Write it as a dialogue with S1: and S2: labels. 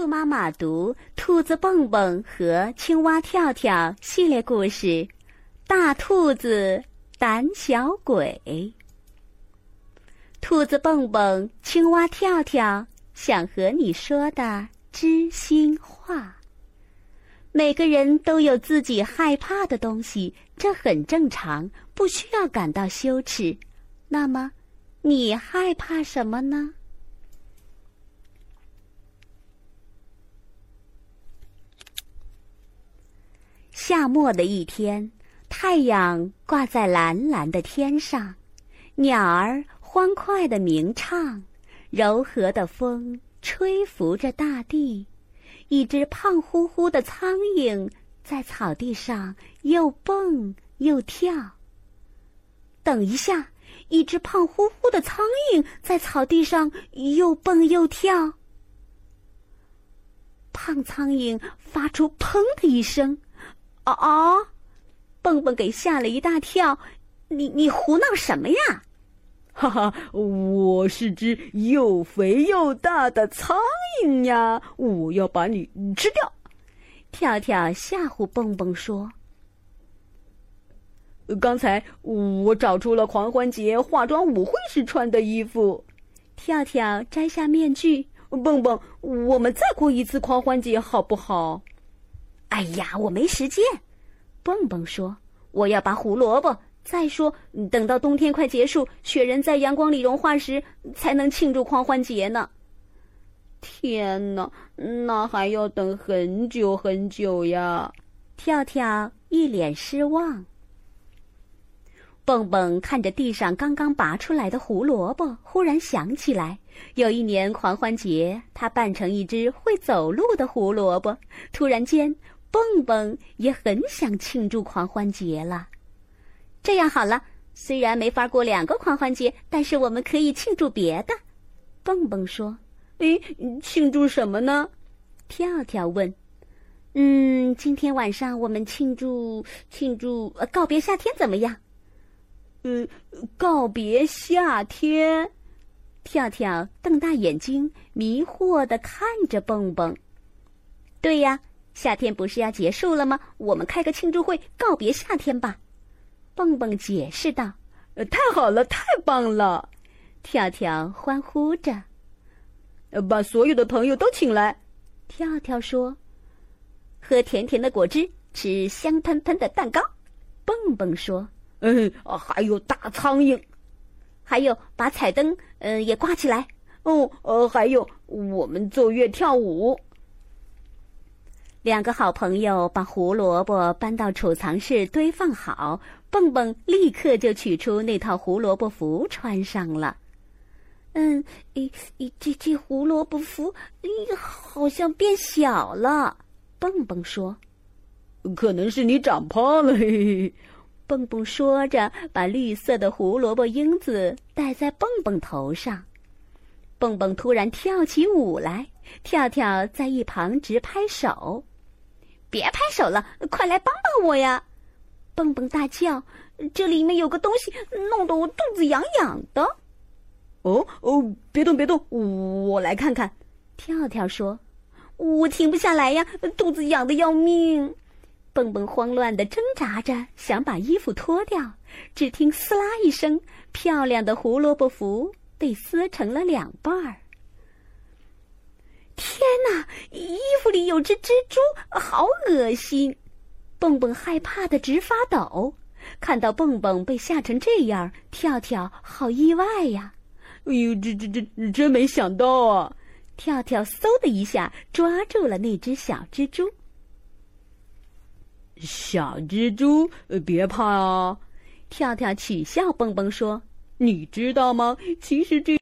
S1: 兔妈妈读《兔子蹦蹦和青蛙跳跳》系列故事，《大兔子胆小鬼》。兔子蹦蹦，青蛙跳跳，想和你说的知心话。每个人都有自己害怕的东西，这很正常，不需要感到羞耻。那么，你害怕什么呢？夏末的一天，太阳挂在蓝蓝的天上，鸟儿欢快的鸣唱，柔和的风吹拂着大地。一只胖乎乎的苍蝇在草地上又蹦又跳。等一下，一只胖乎乎的苍蝇在草地上又蹦又跳。胖苍蝇发出“砰”的一声。啊啊！蹦蹦给吓了一大跳，你你胡闹什么呀？
S2: 哈哈，我是只又肥又大的苍蝇呀！我要把你吃掉。
S1: 跳跳吓唬蹦蹦说：“
S2: 刚才我找出了狂欢节化妆舞会时穿的衣服。”
S1: 跳跳摘下面具，
S2: 蹦蹦，我们再过一次狂欢节好不好？
S1: 哎呀，我没时间。蹦蹦说：“我要拔胡萝卜。再说，等到冬天快结束，雪人在阳光里融化时，才能庆祝狂欢节呢。”
S2: 天哪，那还要等很久很久呀！
S1: 跳跳一脸失望。蹦蹦看着地上刚刚拔出来的胡萝卜，忽然想起来，有一年狂欢节，他扮成一只会走路的胡萝卜。突然间。蹦蹦也很想庆祝狂欢节了。这样好了，虽然没法过两个狂欢节，但是我们可以庆祝别的。蹦蹦说：“
S2: 诶，庆祝什么呢？”
S1: 跳跳问：“嗯，今天晚上我们庆祝庆祝呃告别夏天，怎么样？”“
S2: 呃，告别夏天。”
S1: 跳跳瞪大眼睛，迷惑的看着蹦蹦。“对呀。”夏天不是要结束了吗？我们开个庆祝会告别夏天吧。蹦蹦解释道：“
S2: 呃，太好了，太棒了！”
S1: 跳跳欢呼着：“
S2: 呃，把所有的朋友都请来。”
S1: 跳跳说：“喝甜甜的果汁，吃香喷喷的蛋糕。”蹦蹦说：“
S2: 嗯，还有大苍蝇，
S1: 还有把彩灯，嗯，也挂起来。
S2: 哦，呃，还有我们奏乐跳舞。”
S1: 两个好朋友把胡萝卜搬到储藏室堆放好，蹦蹦立刻就取出那套胡萝卜服穿上了。嗯，咦咦，这这胡萝卜服，咦，好像变小了。蹦蹦说：“
S2: 可能是你长胖了。”嘿嘿。
S1: 蹦蹦说着，把绿色的胡萝卜缨子戴在蹦蹦头上。蹦蹦突然跳起舞来，跳跳在一旁直拍手。别拍手了，快来帮帮我呀！蹦蹦大叫：“这里面有个东西，弄得我肚子痒痒的。”
S2: 哦哦，别动别动，我来看看。
S1: 跳跳说：“我停不下来呀，肚子痒的要命。”蹦蹦慌乱的挣扎着，想把衣服脱掉，只听“撕拉”一声，漂亮的胡萝卜服被撕成了两半儿。天哪！衣服里有只蜘蛛，好恶心！蹦蹦害怕的直发抖。看到蹦蹦被吓成这样，跳跳好意外呀！
S2: 哎呦，这这这真没想到啊！
S1: 跳跳嗖的一下抓住了那只小蜘蛛。
S2: 小蜘蛛，别怕啊！
S1: 跳跳取笑蹦蹦说：“
S2: 你知道吗？其实这……”